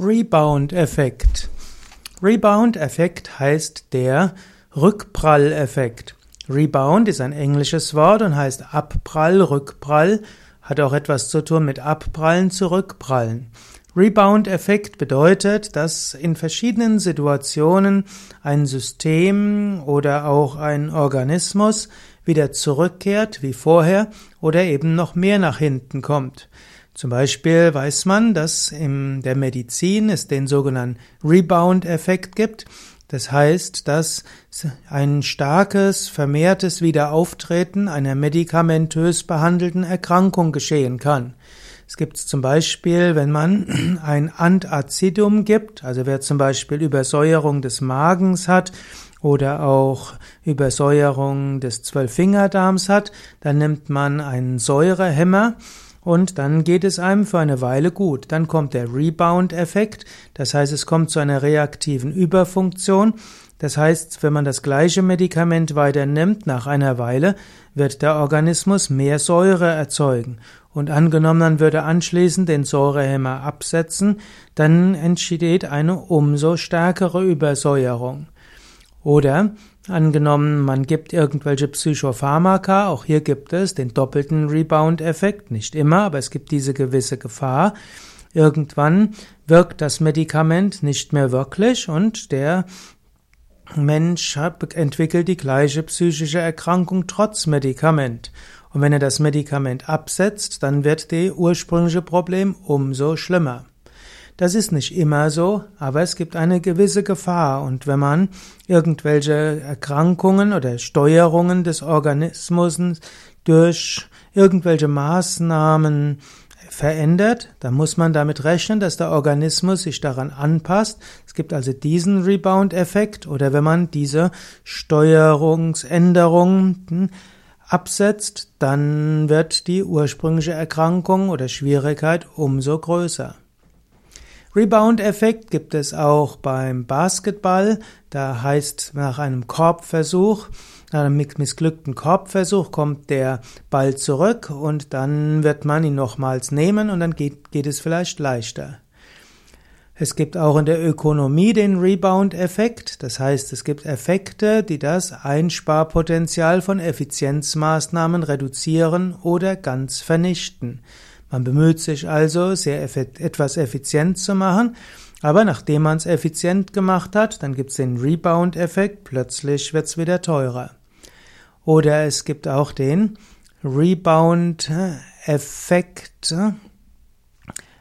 Rebound-Effekt. Rebound-Effekt heißt der Rückprall-Effekt. Rebound ist ein englisches Wort und heißt Abprall, Rückprall, hat auch etwas zu tun mit Abprallen, Zurückprallen. Rebound-Effekt bedeutet, dass in verschiedenen Situationen ein System oder auch ein Organismus wieder zurückkehrt wie vorher oder eben noch mehr nach hinten kommt. Zum Beispiel weiß man, dass in der Medizin es den sogenannten Rebound-Effekt gibt. Das heißt, dass ein starkes, vermehrtes Wiederauftreten einer medikamentös behandelten Erkrankung geschehen kann. Es gibt zum Beispiel, wenn man ein Antacidum gibt, also wer zum Beispiel Übersäuerung des Magens hat oder auch Übersäuerung des Zwölffingerdarms hat, dann nimmt man einen Säurehemmer und dann geht es einem für eine Weile gut. Dann kommt der Rebound-Effekt, das heißt, es kommt zu einer reaktiven Überfunktion. Das heißt, wenn man das gleiche Medikament weiter nimmt, nach einer Weile wird der Organismus mehr Säure erzeugen. Und angenommen, man würde anschließend den Säurehemmer absetzen, dann entsteht eine umso stärkere Übersäuerung. Oder angenommen, man gibt irgendwelche Psychopharmaka, auch hier gibt es den doppelten Rebound-Effekt, nicht immer, aber es gibt diese gewisse Gefahr. Irgendwann wirkt das Medikament nicht mehr wirklich und der Mensch entwickelt die gleiche psychische Erkrankung trotz Medikament. Und wenn er das Medikament absetzt, dann wird die ursprüngliche Problem umso schlimmer. Das ist nicht immer so, aber es gibt eine gewisse Gefahr und wenn man irgendwelche Erkrankungen oder Steuerungen des Organismus durch irgendwelche Maßnahmen verändert, dann muss man damit rechnen, dass der Organismus sich daran anpasst. Es gibt also diesen Rebound-Effekt oder wenn man diese Steuerungsänderungen absetzt, dann wird die ursprüngliche Erkrankung oder Schwierigkeit umso größer. Rebound-Effekt gibt es auch beim Basketball. Da heißt nach einem Korbversuch, nach einem missglückten Korbversuch kommt der Ball zurück und dann wird man ihn nochmals nehmen und dann geht, geht es vielleicht leichter. Es gibt auch in der Ökonomie den Rebound-Effekt. Das heißt, es gibt Effekte, die das Einsparpotenzial von Effizienzmaßnahmen reduzieren oder ganz vernichten. Man bemüht sich also, sehr etwas effizient zu machen, aber nachdem man es effizient gemacht hat, dann gibt es den Rebound-Effekt, plötzlich wird es wieder teurer. Oder es gibt auch den Rebound-Effekt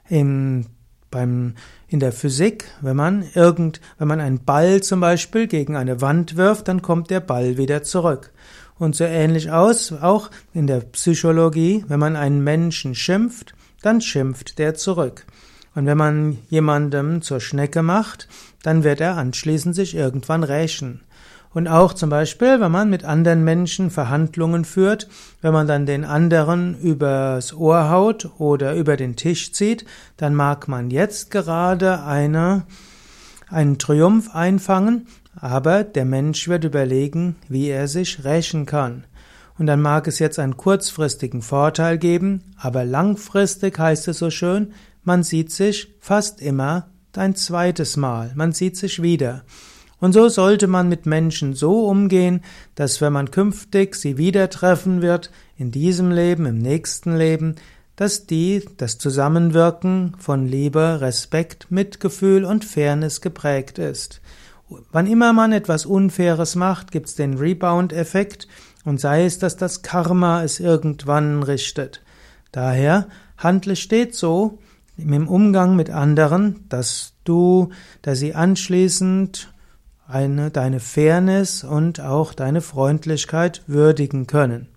in, beim, in der Physik. Wenn man irgend, wenn man einen Ball zum Beispiel gegen eine Wand wirft, dann kommt der Ball wieder zurück. Und so ähnlich aus, auch in der Psychologie, wenn man einen Menschen schimpft, dann schimpft der zurück. Und wenn man jemandem zur Schnecke macht, dann wird er anschließend sich irgendwann rächen. Und auch zum Beispiel, wenn man mit anderen Menschen Verhandlungen führt, wenn man dann den anderen übers Ohr haut oder über den Tisch zieht, dann mag man jetzt gerade eine, einen Triumph einfangen, aber der Mensch wird überlegen, wie er sich rächen kann. Und dann mag es jetzt einen kurzfristigen Vorteil geben, aber langfristig heißt es so schön, man sieht sich fast immer ein zweites Mal, man sieht sich wieder. Und so sollte man mit Menschen so umgehen, dass wenn man künftig sie wieder treffen wird, in diesem Leben, im nächsten Leben, dass die das Zusammenwirken von Liebe, Respekt, Mitgefühl und Fairness geprägt ist. Wann immer man etwas Unfaires macht, gibt's den Rebound-Effekt und sei es, dass das Karma es irgendwann richtet. Daher handle stets so im Umgang mit anderen, dass du, dass sie anschließend eine, deine Fairness und auch deine Freundlichkeit würdigen können.